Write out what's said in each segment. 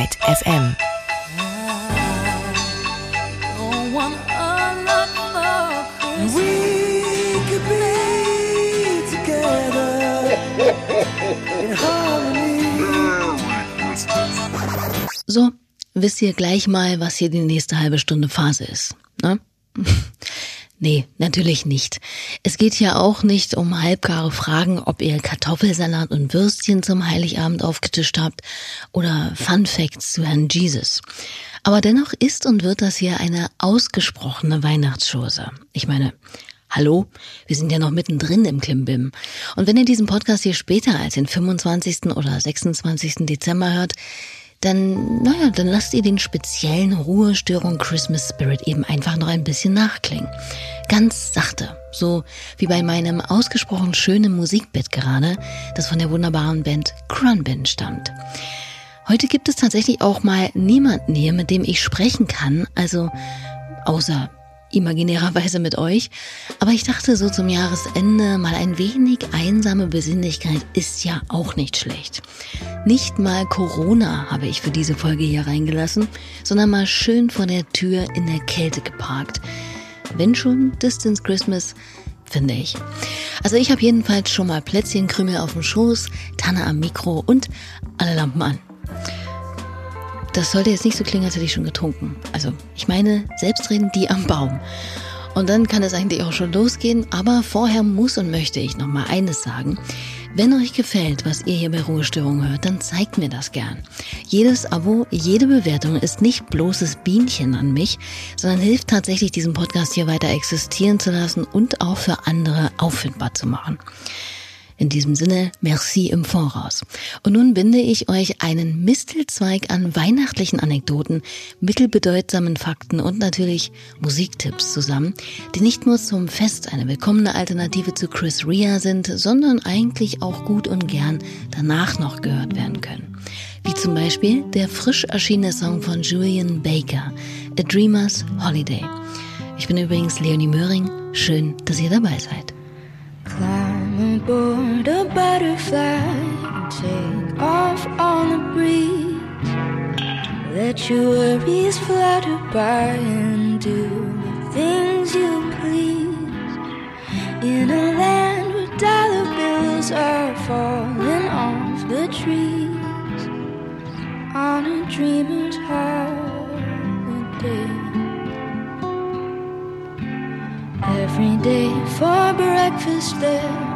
Byte FM. So, wisst ihr gleich mal, was hier die nächste halbe Stunde Phase ist. Ne? Nee, natürlich nicht. Es geht ja auch nicht um halbgare Fragen, ob ihr Kartoffelsalat und Würstchen zum Heiligabend aufgetischt habt oder Fun Facts zu Herrn Jesus. Aber dennoch ist und wird das hier eine ausgesprochene Weihnachtschose. Ich meine, Hallo, wir sind ja noch mittendrin im Klimbim. Und wenn ihr diesen Podcast hier später als den 25. oder 26. Dezember hört, dann, naja, dann lasst ihr den speziellen Ruhestörung Christmas Spirit eben einfach noch ein bisschen nachklingen. Ganz sachte, so wie bei meinem ausgesprochen schönen Musikbett gerade, das von der wunderbaren Band Crunbin stammt. Heute gibt es tatsächlich auch mal niemanden hier, mit dem ich sprechen kann, also außer imaginärerweise mit euch. Aber ich dachte so zum Jahresende mal ein wenig einsame Besinnlichkeit ist ja auch nicht schlecht. Nicht mal Corona habe ich für diese Folge hier reingelassen, sondern mal schön vor der Tür in der Kälte geparkt. Wenn schon Distance Christmas, finde ich. Also ich habe jedenfalls schon mal Plätzchenkrümel auf dem Schoß, Tanne am Mikro und alle Lampen an. Das sollte jetzt nicht so klingen, als hätte ich schon getrunken. Also, ich meine, selbstredend die am Baum. Und dann kann es eigentlich auch schon losgehen, aber vorher muss und möchte ich noch mal eines sagen. Wenn euch gefällt, was ihr hier bei Ruhestörung hört, dann zeigt mir das gern. Jedes Abo, jede Bewertung ist nicht bloßes Bienchen an mich, sondern hilft tatsächlich, diesen Podcast hier weiter existieren zu lassen und auch für andere auffindbar zu machen. In diesem Sinne, merci im Voraus. Und nun binde ich euch einen Mistelzweig an weihnachtlichen Anekdoten, mittelbedeutsamen Fakten und natürlich Musiktipps zusammen, die nicht nur zum Fest eine willkommene Alternative zu Chris Rea sind, sondern eigentlich auch gut und gern danach noch gehört werden können. Wie zum Beispiel der frisch erschienene Song von Julian Baker, A Dreamer's Holiday. Ich bin übrigens Leonie Möhring. Schön, dass ihr dabei seid. Climb aboard a butterfly take off on the breeze. Let your worries flutter by and do the things you please. In a land where dollar bills are falling off the trees. On a dreamer's holiday. Every day for breakfast there's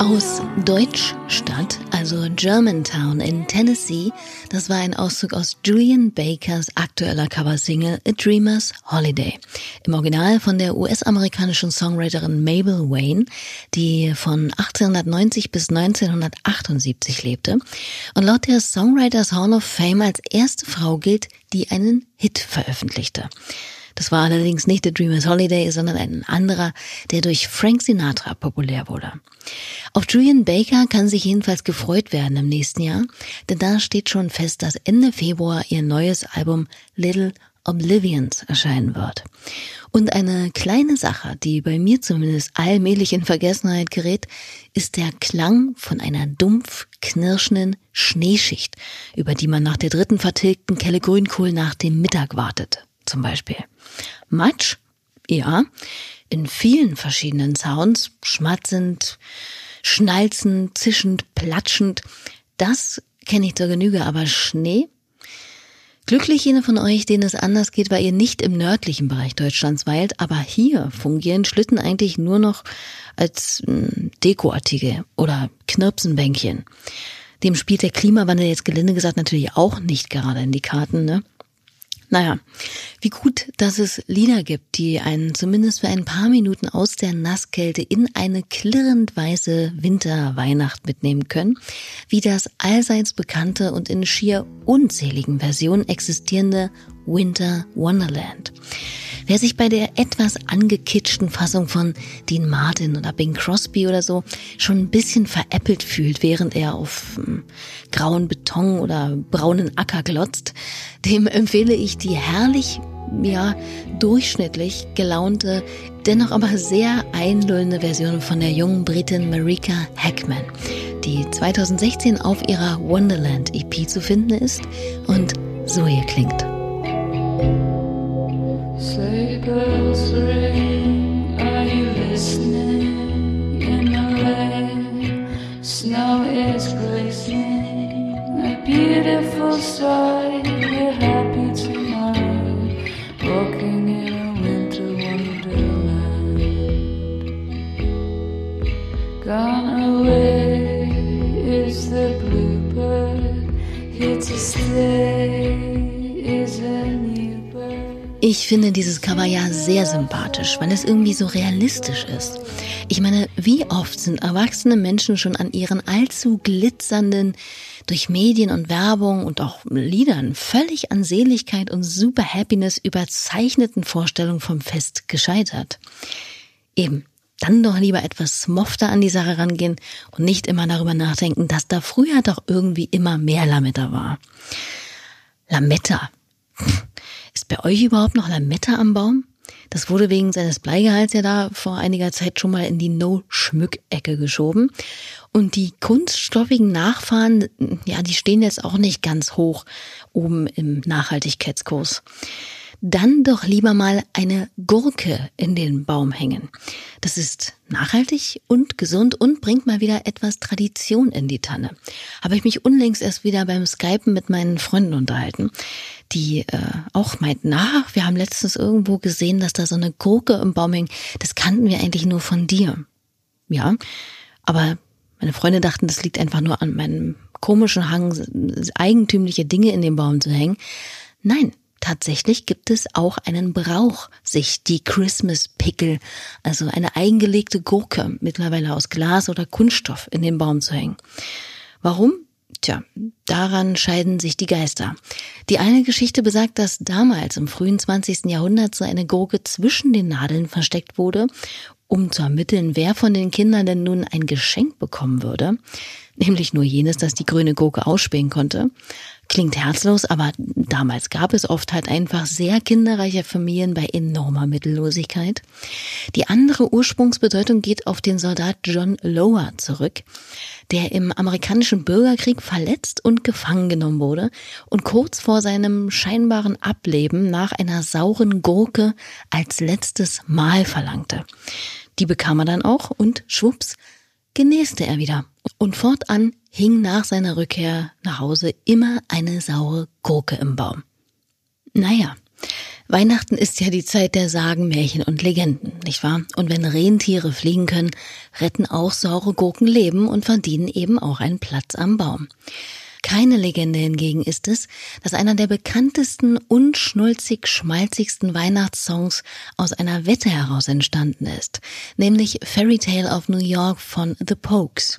Aus Deutschstadt, also Germantown in Tennessee, das war ein Auszug aus Julian Bakers aktueller Coversingle A Dreamer's Holiday. Im Original von der US-amerikanischen Songwriterin Mabel Wayne, die von 1890 bis 1978 lebte und laut der Songwriters Hall of Fame als erste Frau gilt, die einen Hit veröffentlichte. Das war allerdings nicht The Dreamer's Holiday, sondern ein anderer, der durch Frank Sinatra populär wurde. Auf Julian Baker kann sich jedenfalls gefreut werden im nächsten Jahr, denn da steht schon fest, dass Ende Februar ihr neues Album Little Oblivions erscheinen wird. Und eine kleine Sache, die bei mir zumindest allmählich in Vergessenheit gerät, ist der Klang von einer dumpf knirschenden Schneeschicht, über die man nach der dritten vertilgten Kelle Grünkohl nach dem Mittag wartet, zum Beispiel. Matsch? Ja. In vielen verschiedenen Sounds, schmatzend, schnalzend, zischend, platschend. Das kenne ich zur Genüge, aber Schnee? Glücklich jene von euch, denen es anders geht, weil ihr nicht im nördlichen Bereich Deutschlands weilt, aber hier fungieren Schlitten eigentlich nur noch als hm, Dekoartikel oder Knirpsenbänkchen. Dem spielt der Klimawandel jetzt gelinde gesagt natürlich auch nicht gerade in die Karten, ne? Naja, wie gut, dass es Lieder gibt, die einen zumindest für ein paar Minuten aus der Nasskälte in eine klirrend weiße Winterweihnacht mitnehmen können, wie das allseits bekannte und in schier unzähligen Versionen existierende Winter Wonderland. Wer sich bei der etwas angekitschten Fassung von Dean Martin oder Bing Crosby oder so schon ein bisschen veräppelt fühlt, während er auf hm, grauen Beton oder braunen Acker glotzt, dem empfehle ich die herrlich ja, durchschnittlich gelaunte, dennoch aber sehr einlullende Version von der jungen Britin Marika Hackman. die 2016 auf ihrer Wonderland EP zu finden ist und so hier klingt. Beautiful sight. We're happy tonight, Ich finde dieses Cover ja sehr sympathisch, weil es irgendwie so realistisch ist. Ich meine, wie oft sind erwachsene Menschen schon an ihren allzu glitzernden, durch Medien und Werbung und auch Liedern völlig an Seligkeit und super Happiness überzeichneten Vorstellungen vom Fest gescheitert? Eben, dann doch lieber etwas smofter an die Sache rangehen und nicht immer darüber nachdenken, dass da früher doch irgendwie immer mehr Lametta war. Lametta. Ist bei euch überhaupt noch Lametta am Baum? Das wurde wegen seines Bleigehalts ja da vor einiger Zeit schon mal in die No-Schmück-Ecke geschoben. Und die kunststoffigen Nachfahren, ja, die stehen jetzt auch nicht ganz hoch oben im Nachhaltigkeitskurs dann doch lieber mal eine Gurke in den Baum hängen. Das ist nachhaltig und gesund und bringt mal wieder etwas Tradition in die Tanne. Habe ich mich unlängst erst wieder beim Skypen mit meinen Freunden unterhalten, die äh, auch meinten, na, wir haben letztens irgendwo gesehen, dass da so eine Gurke im Baum hängt. Das kannten wir eigentlich nur von dir. Ja, aber meine Freunde dachten, das liegt einfach nur an meinem komischen Hang, eigentümliche Dinge in den Baum zu hängen. Nein, Tatsächlich gibt es auch einen Brauch, sich die Christmas Pickle, also eine eingelegte Gurke, mittlerweile aus Glas oder Kunststoff, in den Baum zu hängen. Warum? Tja, daran scheiden sich die Geister. Die eine Geschichte besagt, dass damals im frühen 20. Jahrhundert so eine Gurke zwischen den Nadeln versteckt wurde, um zu ermitteln, wer von den Kindern denn nun ein Geschenk bekommen würde, nämlich nur jenes, das die grüne Gurke ausspähen konnte. Klingt herzlos, aber damals gab es oft halt einfach sehr kinderreiche Familien bei enormer Mittellosigkeit. Die andere Ursprungsbedeutung geht auf den Soldat John Lower zurück, der im amerikanischen Bürgerkrieg verletzt und gefangen genommen wurde und kurz vor seinem scheinbaren Ableben nach einer sauren Gurke als letztes Mahl verlangte. Die bekam er dann auch und schwupps, genäste er wieder. Und fortan hing nach seiner Rückkehr nach Hause immer eine saure Gurke im Baum. Naja, Weihnachten ist ja die Zeit der Sagen, Märchen und Legenden, nicht wahr? Und wenn Rentiere fliegen können, retten auch saure Gurken Leben und verdienen eben auch einen Platz am Baum. Keine Legende hingegen ist es, dass einer der bekanntesten und schnulzig schmalzigsten Weihnachtssongs aus einer Wette heraus entstanden ist, nämlich Fairy Tale of New York von The Pokes.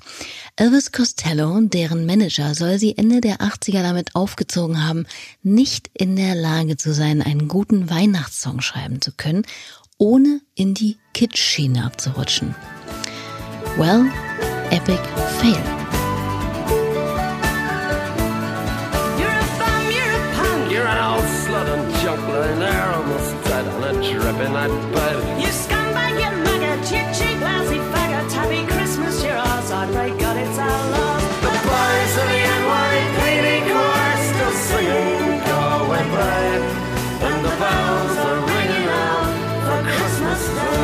Elvis Costello, deren Manager, soll sie Ende der 80er damit aufgezogen haben, nicht in der Lage zu sein, einen guten Weihnachtssong schreiben zu können, ohne in die Kitsch-Schiene abzurutschen. Well, epic fail. Bud. You scumbag, you maggot, you cheap, lousy faggot. Happy Christmas, you're ours. I pray God it's our love. The boys of the NYPD choir still singing Go Away Brave. And the bells are ringing out for Christmas Day.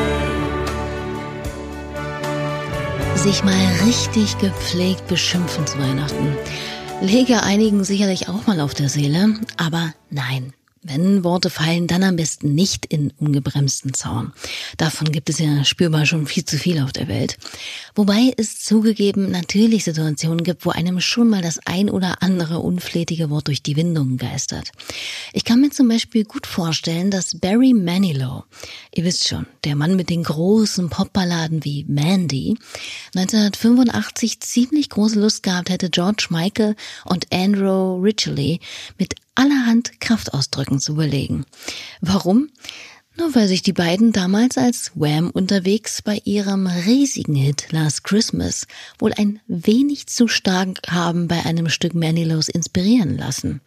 Sich mal richtig gepflegt beschimpfen zu Weihnachten. Lege einigen sicherlich auch mal auf der Seele, aber nein, wenn Worte fallen, dann am besten nicht in ungebremsten Zaun. Davon gibt es ja spürbar schon viel zu viel auf der Welt. Wobei es zugegeben natürlich Situationen gibt, wo einem schon mal das ein oder andere unflätige Wort durch die Windungen geistert. Ich kann mir zum Beispiel gut vorstellen, dass Barry Manilow, ihr wisst schon, der Mann mit den großen Popballaden wie Mandy, 1985 ziemlich große Lust gehabt hätte, George Michael und Andrew Ridgely mit allerhand Kraftausdrücken zu überlegen. Warum? Nur weil sich die beiden damals als Wham unterwegs bei ihrem riesigen Hit Last Christmas wohl ein wenig zu stark haben bei einem Stück Manilows inspirieren lassen.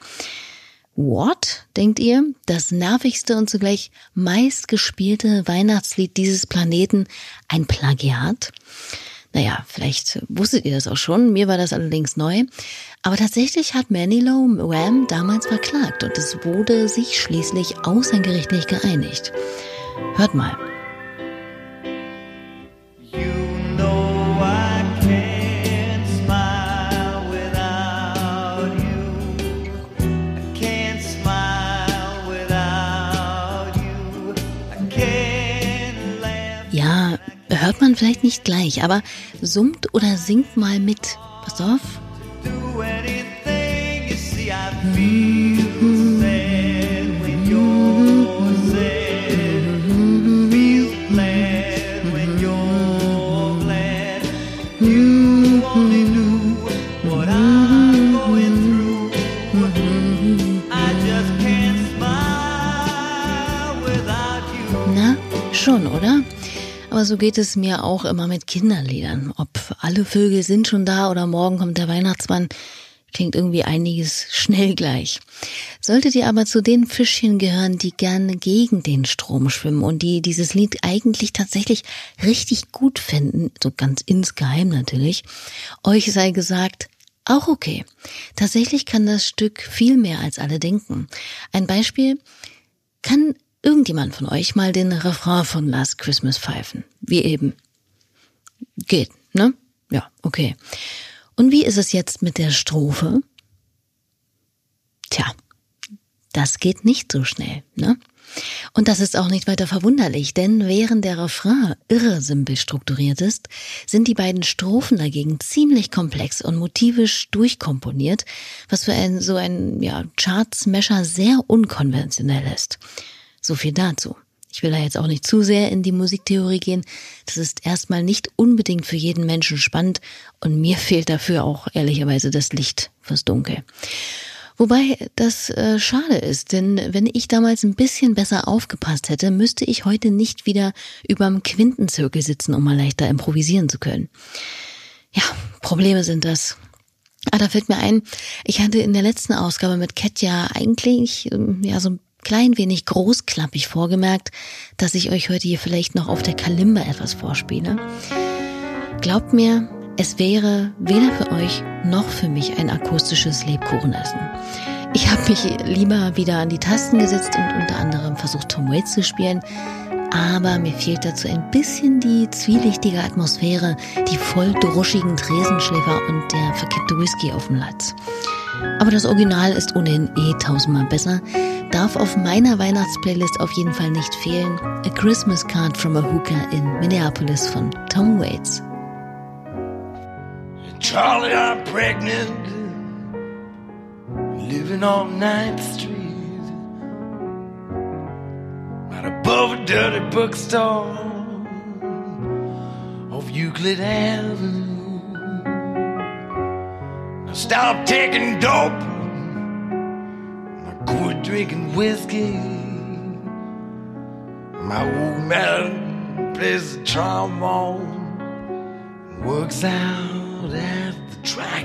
What, denkt ihr? Das nervigste und zugleich meistgespielte Weihnachtslied dieses Planeten ein Plagiat? Naja, vielleicht wusstet ihr das auch schon, mir war das allerdings neu. Aber tatsächlich hat Manilow Wham damals verklagt und es wurde sich schließlich außergerichtlich geeinigt. Hört mal. Hört man vielleicht nicht gleich, aber summt oder singt mal mit. Pass auf. Na, Aber so geht es mir auch immer mit Kinderliedern. Ob alle Vögel sind schon da oder morgen kommt der Weihnachtsmann, klingt irgendwie einiges schnell gleich. Solltet ihr aber zu den Fischchen gehören, die gerne gegen den Strom schwimmen und die dieses Lied eigentlich tatsächlich richtig gut finden, so ganz insgeheim natürlich, euch sei gesagt, auch okay. Tatsächlich kann das Stück viel mehr als alle denken. Ein Beispiel, kann irgendjemand von euch mal den Refrain von Last Christmas pfeifen? Wie eben. Geht, ne? Ja, okay. Und wie ist es jetzt mit der Strophe? Tja, das geht nicht so schnell, ne? Und das ist auch nicht weiter verwunderlich, denn während der Refrain irresimpel strukturiert ist, sind die beiden Strophen dagegen ziemlich komplex und motivisch durchkomponiert, was für ein, so ein, ja, Chartsmesher sehr unkonventionell ist. So viel dazu. Ich will da jetzt auch nicht zu sehr in die Musiktheorie gehen. Das ist erstmal nicht unbedingt für jeden Menschen spannend und mir fehlt dafür auch ehrlicherweise das Licht fürs Dunkel. Wobei das äh, schade ist, denn wenn ich damals ein bisschen besser aufgepasst hätte, müsste ich heute nicht wieder überm Quintenzirkel sitzen, um mal leichter improvisieren zu können. Ja, Probleme sind das. Ah, da fällt mir ein, ich hatte in der letzten Ausgabe mit Katja eigentlich ähm, ja so ein klein wenig großklappig vorgemerkt, dass ich euch heute hier vielleicht noch auf der Kalimba etwas vorspiele. Glaubt mir, es wäre weder für euch noch für mich ein akustisches Lebkuchenessen. Ich habe mich lieber wieder an die Tasten gesetzt und unter anderem versucht, Tom Waits zu spielen, aber mir fehlt dazu ein bisschen die zwielichtige Atmosphäre, die voll druschigen Tresenschläfer und der verkippte Whisky auf dem Latz. Aber das Original ist ohnehin eh tausendmal besser, darf auf meiner Weihnachtsplaylist auf jeden Fall nicht fehlen. A Christmas Card from a Hooker in Minneapolis von Tom Waits. Charlie, I'm pregnant, living on 9th Street, right above a dirty bookstore off Euclid Avenue. Now stop taking dope, I quit drinking whiskey. My old man plays the trombone, works out at the track.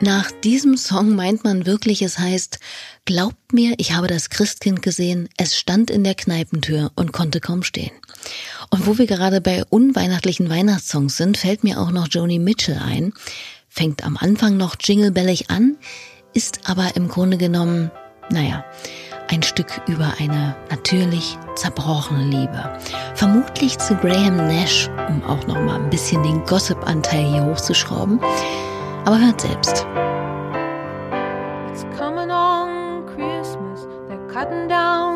Nach diesem Song meint man wirklich, es heißt, glaubt mir, ich habe das Christkind gesehen, es stand in der Kneipentür und konnte kaum stehen. Und wo wir gerade bei unweihnachtlichen Weihnachtssongs sind, fällt mir auch noch Joni Mitchell ein. Fängt am Anfang noch jinglebellig an, ist aber im Grunde genommen, naja, ein Stück über eine natürlich zerbrochene Liebe. Vermutlich zu Graham Nash, um auch noch mal ein bisschen den Gossip-Anteil hier hochzuschrauben. Aber hört selbst. It's coming on Christmas. They're cutting down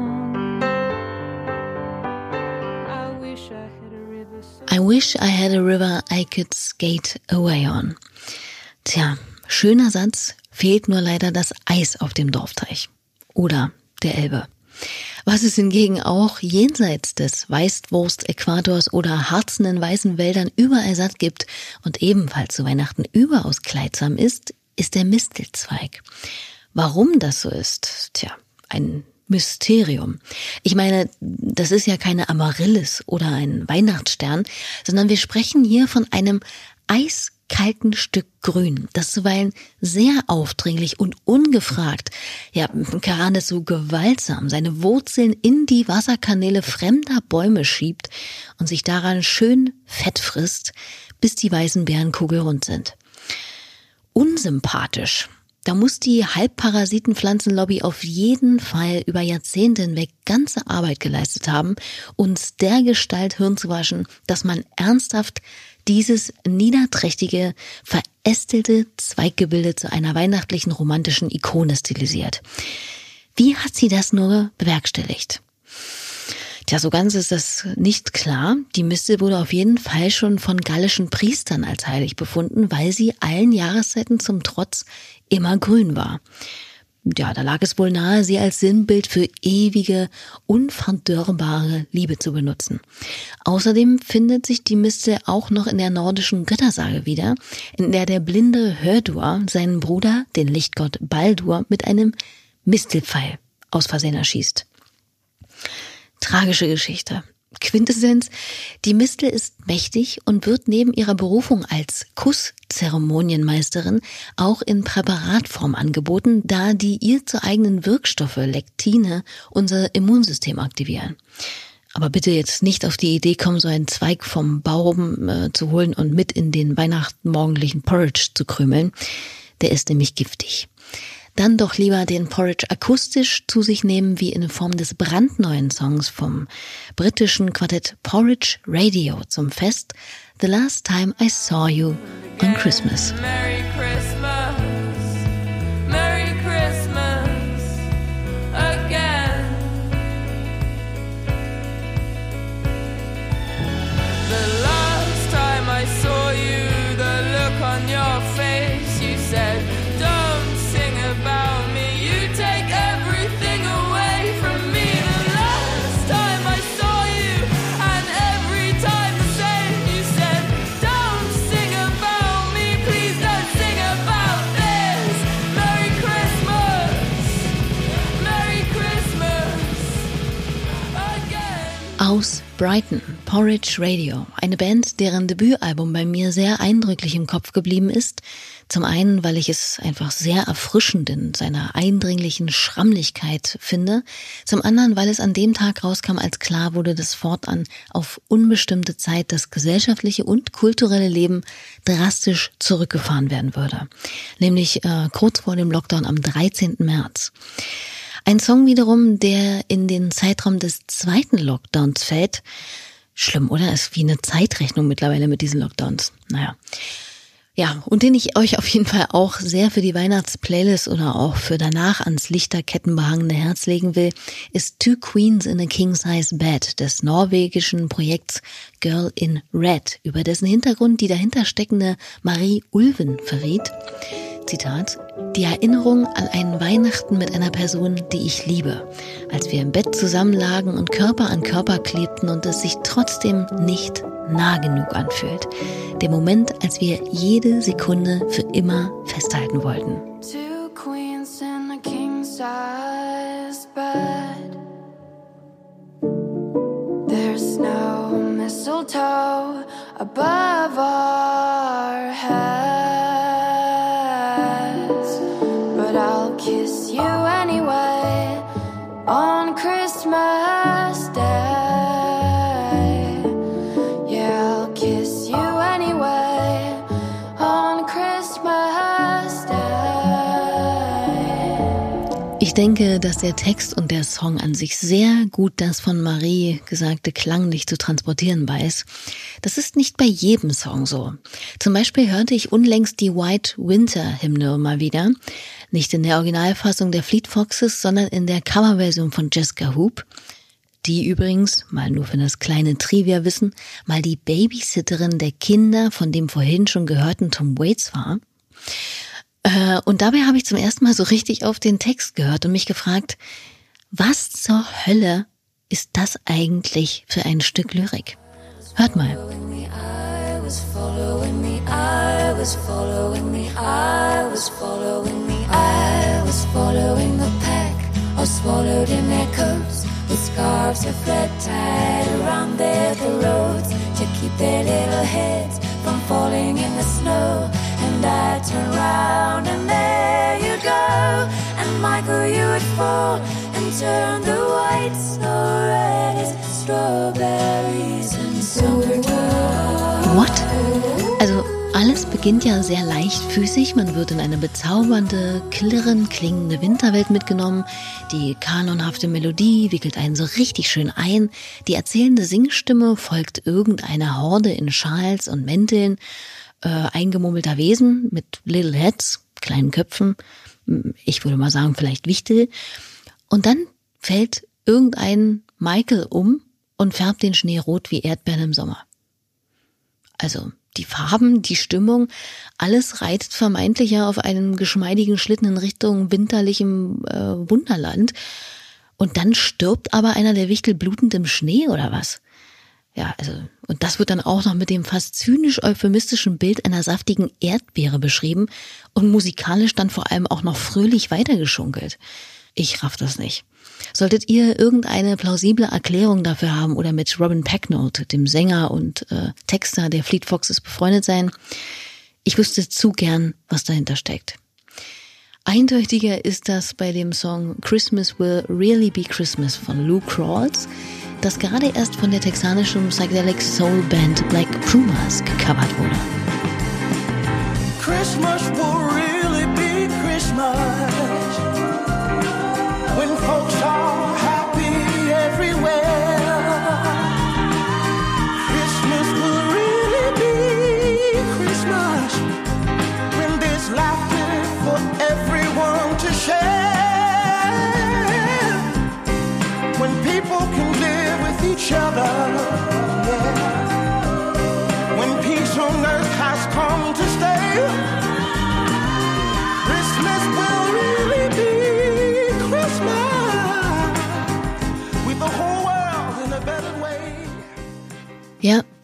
I wish I had a river I could skate away on. Tja, schöner Satz, fehlt nur leider das Eis auf dem Dorfteich. Oder der Elbe. Was es hingegen auch jenseits des Weißwurst-Äquators oder harzenden weißen Wäldern überall satt gibt und ebenfalls zu Weihnachten überaus kleidsam ist, ist der Mistelzweig. Warum das so ist? Tja, ein Mysterium. Ich meine, das ist ja keine Amaryllis oder ein Weihnachtsstern, sondern wir sprechen hier von einem Eis kalten Stück Grün, das zuweilen sehr aufdringlich und ungefragt, ja, geradezu gewaltsam seine Wurzeln in die Wasserkanäle fremder Bäume schiebt und sich daran schön fett frisst, bis die weißen Bärenkugel rund sind. Unsympathisch. Da muss die Halbparasitenpflanzenlobby auf jeden Fall über Jahrzehnte hinweg ganze Arbeit geleistet haben, uns der Gestalt Hirn zu waschen, dass man ernsthaft dieses niederträchtige, verästelte Zweiggebilde zu einer weihnachtlichen romantischen Ikone stilisiert. Wie hat sie das nur bewerkstelligt? Tja, so ganz ist das nicht klar. Die Mistel wurde auf jeden Fall schon von gallischen Priestern als heilig befunden, weil sie allen Jahreszeiten zum Trotz immer grün war. Ja, da lag es wohl nahe, sie als Sinnbild für ewige, unverdörrbare Liebe zu benutzen. Außerdem findet sich die Mistel auch noch in der nordischen Göttersage wieder, in der der blinde Hördur seinen Bruder, den Lichtgott Baldur, mit einem Mistelpfeil aus Versehen erschießt. Tragische Geschichte. Quintessenz, die Mistel ist mächtig und wird neben ihrer Berufung als Kusszeremonienmeisterin auch in Präparatform angeboten, da die ihr zu eigenen Wirkstoffe Lektine unser Immunsystem aktivieren. Aber bitte jetzt nicht auf die Idee kommen, so einen Zweig vom Baum äh, zu holen und mit in den Weihnachtenmorgendlichen Porridge zu krümeln. Der ist nämlich giftig dann doch lieber den Porridge akustisch zu sich nehmen, wie in Form des brandneuen Songs vom britischen Quartett Porridge Radio zum Fest The Last Time I Saw You on Christmas. Brighton, Porridge Radio, eine Band, deren Debütalbum bei mir sehr eindrücklich im Kopf geblieben ist. Zum einen, weil ich es einfach sehr erfrischend in seiner eindringlichen Schrammlichkeit finde. Zum anderen, weil es an dem Tag rauskam, als klar wurde, dass fortan auf unbestimmte Zeit das gesellschaftliche und kulturelle Leben drastisch zurückgefahren werden würde. Nämlich äh, kurz vor dem Lockdown am 13. März. Ein Song wiederum, der in den Zeitraum des zweiten Lockdowns fällt. Schlimm, oder? Ist wie eine Zeitrechnung mittlerweile mit diesen Lockdowns. Naja. Ja, und den ich euch auf jeden Fall auch sehr für die Weihnachtsplaylist oder auch für danach ans Lichterketten behangene Herz legen will, ist Two Queens in a King Size Bed des norwegischen Projekts Girl in Red, über dessen Hintergrund die dahinter steckende Marie Ulven verriet. Zitat, die Erinnerung an einen Weihnachten mit einer Person, die ich liebe, als wir im Bett zusammenlagen und Körper an Körper klebten und es sich trotzdem nicht nah genug anfühlt. Der Moment, als wir jede Sekunde für immer festhalten wollten. Two queens in a king size bed. Denke, dass der Text und der Song an sich sehr gut das von Marie gesagte klanglich zu transportieren weiß. Das ist nicht bei jedem Song so. Zum Beispiel hörte ich unlängst die White Winter Hymne mal wieder. Nicht in der Originalfassung der Fleet Foxes, sondern in der Coverversion von Jessica Hoop. Die übrigens, mal nur für das kleine Trivia wissen, mal die Babysitterin der Kinder von dem vorhin schon gehörten Tom Waits war. Äh, Und dabei habe ich zum ersten Mal so richtig auf den Text gehört und mich gefragt, Was zur Hölle ist das eigentlich für ein Stück Lyrik? Hört mal. From falling in the snow. And I turn round and there you go, and Michael, you would fall and turn the white snow red as strawberries in summertime. What? Also alles beginnt ja sehr leichtfüßig. Man wird in eine bezaubernde, klirrend klingende Winterwelt mitgenommen. Die kanonhafte Melodie wickelt einen so richtig schön ein. Die erzählende Singstimme folgt irgendeiner Horde in Schals und Mänteln, äh, eingemummelter Wesen mit Little Heads, kleinen Köpfen. Ich würde mal sagen, vielleicht Wichtel. Und dann fällt irgendein Michael um und färbt den Schnee rot wie Erdbeeren im Sommer. Also die Farben, die Stimmung, alles reitet vermeintlich ja auf einem geschmeidigen Schlitten in Richtung winterlichem äh, Wunderland. Und dann stirbt aber einer der Wichtel blutend im Schnee oder was? Ja, also, und das wird dann auch noch mit dem fast zynisch euphemistischen Bild einer saftigen Erdbeere beschrieben und musikalisch dann vor allem auch noch fröhlich weitergeschunkelt. Ich raff das nicht. Solltet ihr irgendeine plausible Erklärung dafür haben oder mit Robin Pecknold, dem Sänger und äh, Texter der Fleet Foxes, befreundet sein, ich wüsste zu gern, was dahinter steckt. Eindeutiger ist das bei dem Song Christmas Will Really Be Christmas von Lou Crawls, das gerade erst von der texanischen Psychedelic Soul Band Black Pumas gecovert wurde. Christmas will really be Christmas when folks are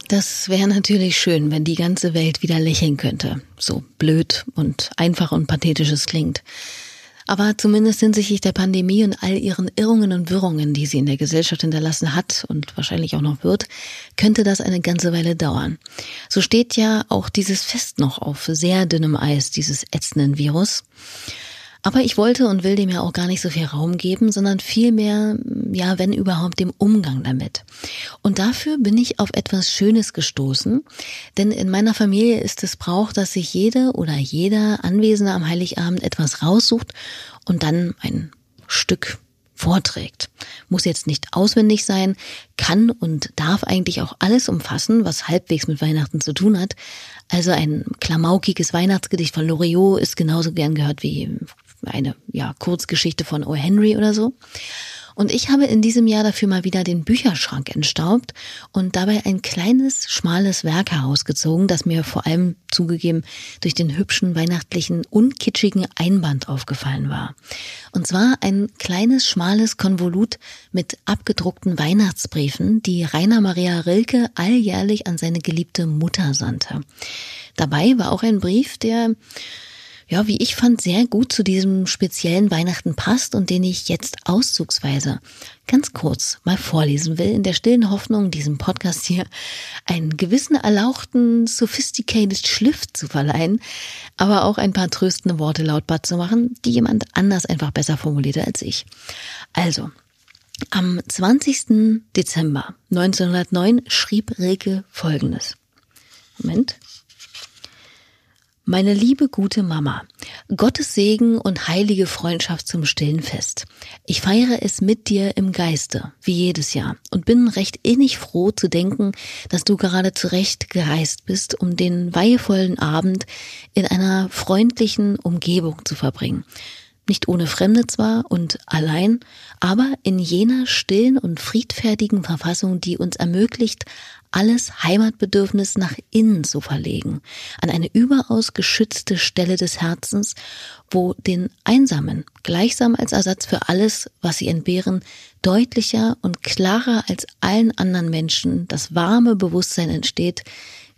das wäre natürlich schön, wenn die ganze Welt wieder lächeln könnte. So blöd und einfach und pathetisch es klingt. Aber zumindest hinsichtlich der Pandemie und all ihren Irrungen und Wirrungen, die sie in der Gesellschaft hinterlassen hat und wahrscheinlich auch noch wird, könnte das eine ganze Weile dauern. So steht ja auch dieses Fest noch auf sehr dünnem Eis, dieses ätzenden Virus. Aber ich wollte und will dem ja auch gar nicht so viel Raum geben, sondern vielmehr, ja, wenn überhaupt, dem Umgang damit. Und dafür bin ich auf etwas Schönes gestoßen, denn in meiner Familie ist es Brauch, dass sich jede oder jeder Anwesende am Heiligabend etwas raussucht und dann ein Stück vorträgt. Muss jetzt nicht auswendig sein, kann und darf eigentlich auch alles umfassen, was halbwegs mit Weihnachten zu tun hat. Also ein klamaukiges Weihnachtsgedicht von Loriot ist genauso gern gehört wie eine ja, Kurzgeschichte von O. Henry oder so. Und ich habe in diesem Jahr dafür mal wieder den Bücherschrank entstaubt und dabei ein kleines, schmales Werk herausgezogen, das mir vor allem zugegeben durch den hübschen, weihnachtlichen, unkitschigen Einband aufgefallen war. Und zwar ein kleines, schmales Konvolut mit abgedruckten Weihnachtsbriefen, die Rainer Maria Rilke alljährlich an seine geliebte Mutter sandte. Dabei war auch ein Brief, der ja, wie ich fand, sehr gut zu diesem speziellen Weihnachten passt und den ich jetzt auszugsweise ganz kurz mal vorlesen will, in der stillen Hoffnung, diesem Podcast hier einen gewissen erlauchten, sophisticated Schliff zu verleihen, aber auch ein paar tröstende Worte lautbar zu machen, die jemand anders einfach besser formulierte als ich. Also, am 20. Dezember 1909 schrieb Rilke Folgendes. Moment. Meine liebe gute Mama, Gottes Segen und heilige Freundschaft zum stillen Fest. Ich feiere es mit dir im Geiste, wie jedes Jahr, und bin recht innig froh zu denken, dass du gerade zurecht gereist bist, um den weihevollen Abend in einer freundlichen Umgebung zu verbringen. nicht ohne Fremde zwar und allein, aber in jener stillen und friedfertigen Verfassung, die uns ermöglicht, alles Heimatbedürfnis nach innen zu verlegen, an eine überaus geschützte Stelle des Herzens, wo den Einsamen gleichsam als Ersatz für alles, was sie entbehren, deutlicher und klarer als allen anderen Menschen das warme Bewusstsein entsteht,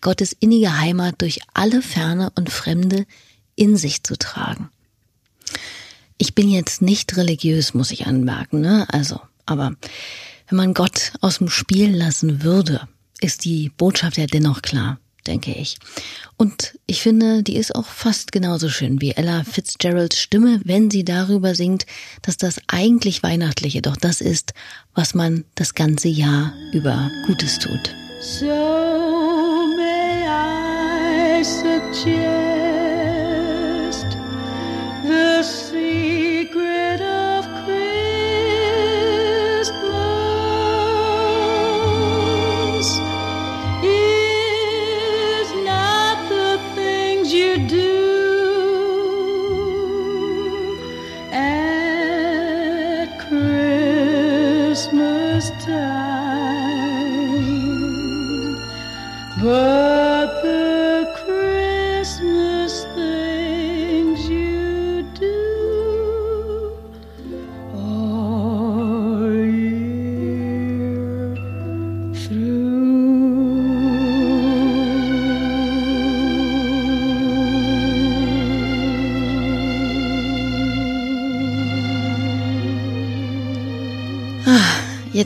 Gottes innige Heimat durch alle Ferne und Fremde in sich zu tragen. Ich bin jetzt nicht religiös, muss ich anmerken, ne? Also, aber wenn man Gott aus dem Spiel lassen würde, ist die Botschaft ja dennoch klar, denke ich. Und ich finde, die ist auch fast genauso schön wie Ella Fitzgeralds Stimme, wenn sie darüber singt, dass das eigentlich Weihnachtliche doch das ist, was man das ganze Jahr über Gutes tut. So may I suggest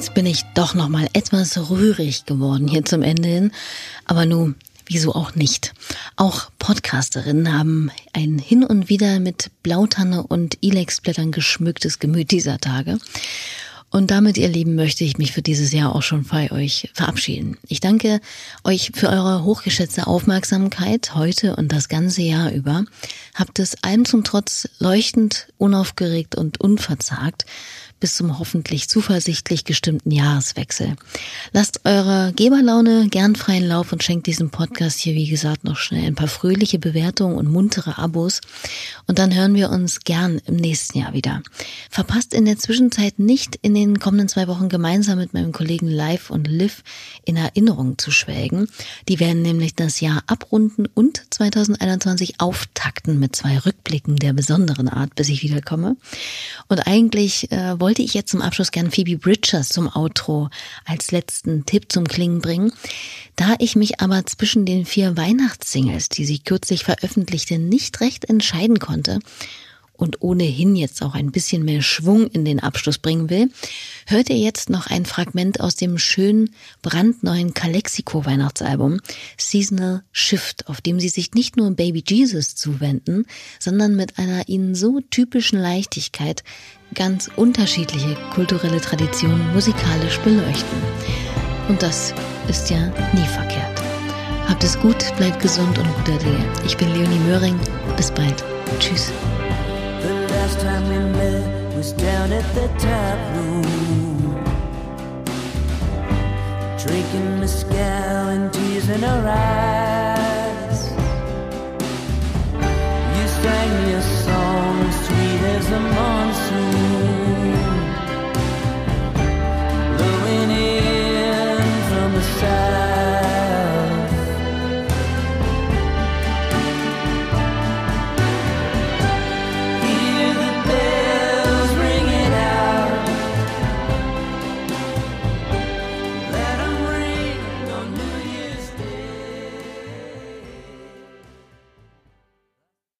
Jetzt bin ich doch noch mal etwas rührig geworden hier zum Ende hin, aber nun wieso auch nicht? Auch Podcasterinnen haben ein hin und wieder mit Blautanne und Ilexblättern geschmücktes Gemüt dieser Tage. Und damit, ihr Lieben, möchte ich mich für dieses Jahr auch schon bei euch verabschieden. Ich danke euch für eure hochgeschätzte Aufmerksamkeit heute und das ganze Jahr über. Habt es allem zum Trotz leuchtend, unaufgeregt und unverzagt bis zum hoffentlich zuversichtlich gestimmten Jahreswechsel. Lasst eure Geberlaune gern freien Lauf und schenkt diesem Podcast hier, wie gesagt, noch schnell ein paar fröhliche Bewertungen und muntere Abos. Und dann hören wir uns gern im nächsten Jahr wieder. Verpasst in der Zwischenzeit nicht in den kommenden zwei Wochen gemeinsam mit meinem Kollegen Live und Liv in Erinnerung zu schwelgen. Die werden nämlich das Jahr abrunden und 2021 auftakten mit zwei Rückblicken der besonderen Art, bis ich wiederkomme. Und eigentlich äh, wollte ich jetzt zum Abschluss gern Phoebe Bridgers zum Outro als letzten Tipp zum Klingen bringen. Da ich mich aber zwischen den vier Weihnachtssingles, die sie kürzlich veröffentlichte, nicht recht entscheiden konnte, und ohnehin jetzt auch ein bisschen mehr Schwung in den Abschluss bringen will, hört ihr jetzt noch ein Fragment aus dem schönen, brandneuen Calexico Weihnachtsalbum Seasonal Shift, auf dem sie sich nicht nur Baby Jesus zuwenden, sondern mit einer ihnen so typischen Leichtigkeit ganz unterschiedliche kulturelle Traditionen musikalisch beleuchten. Und das ist ja nie verkehrt. Habt es gut, bleibt gesund und guter Dinge. Ich bin Leonie Möhring. Bis bald. Tschüss. first time we met was down at the tap room. Drinking Moscow and tears in her eyes. You sang your song, sweet as a monsoon.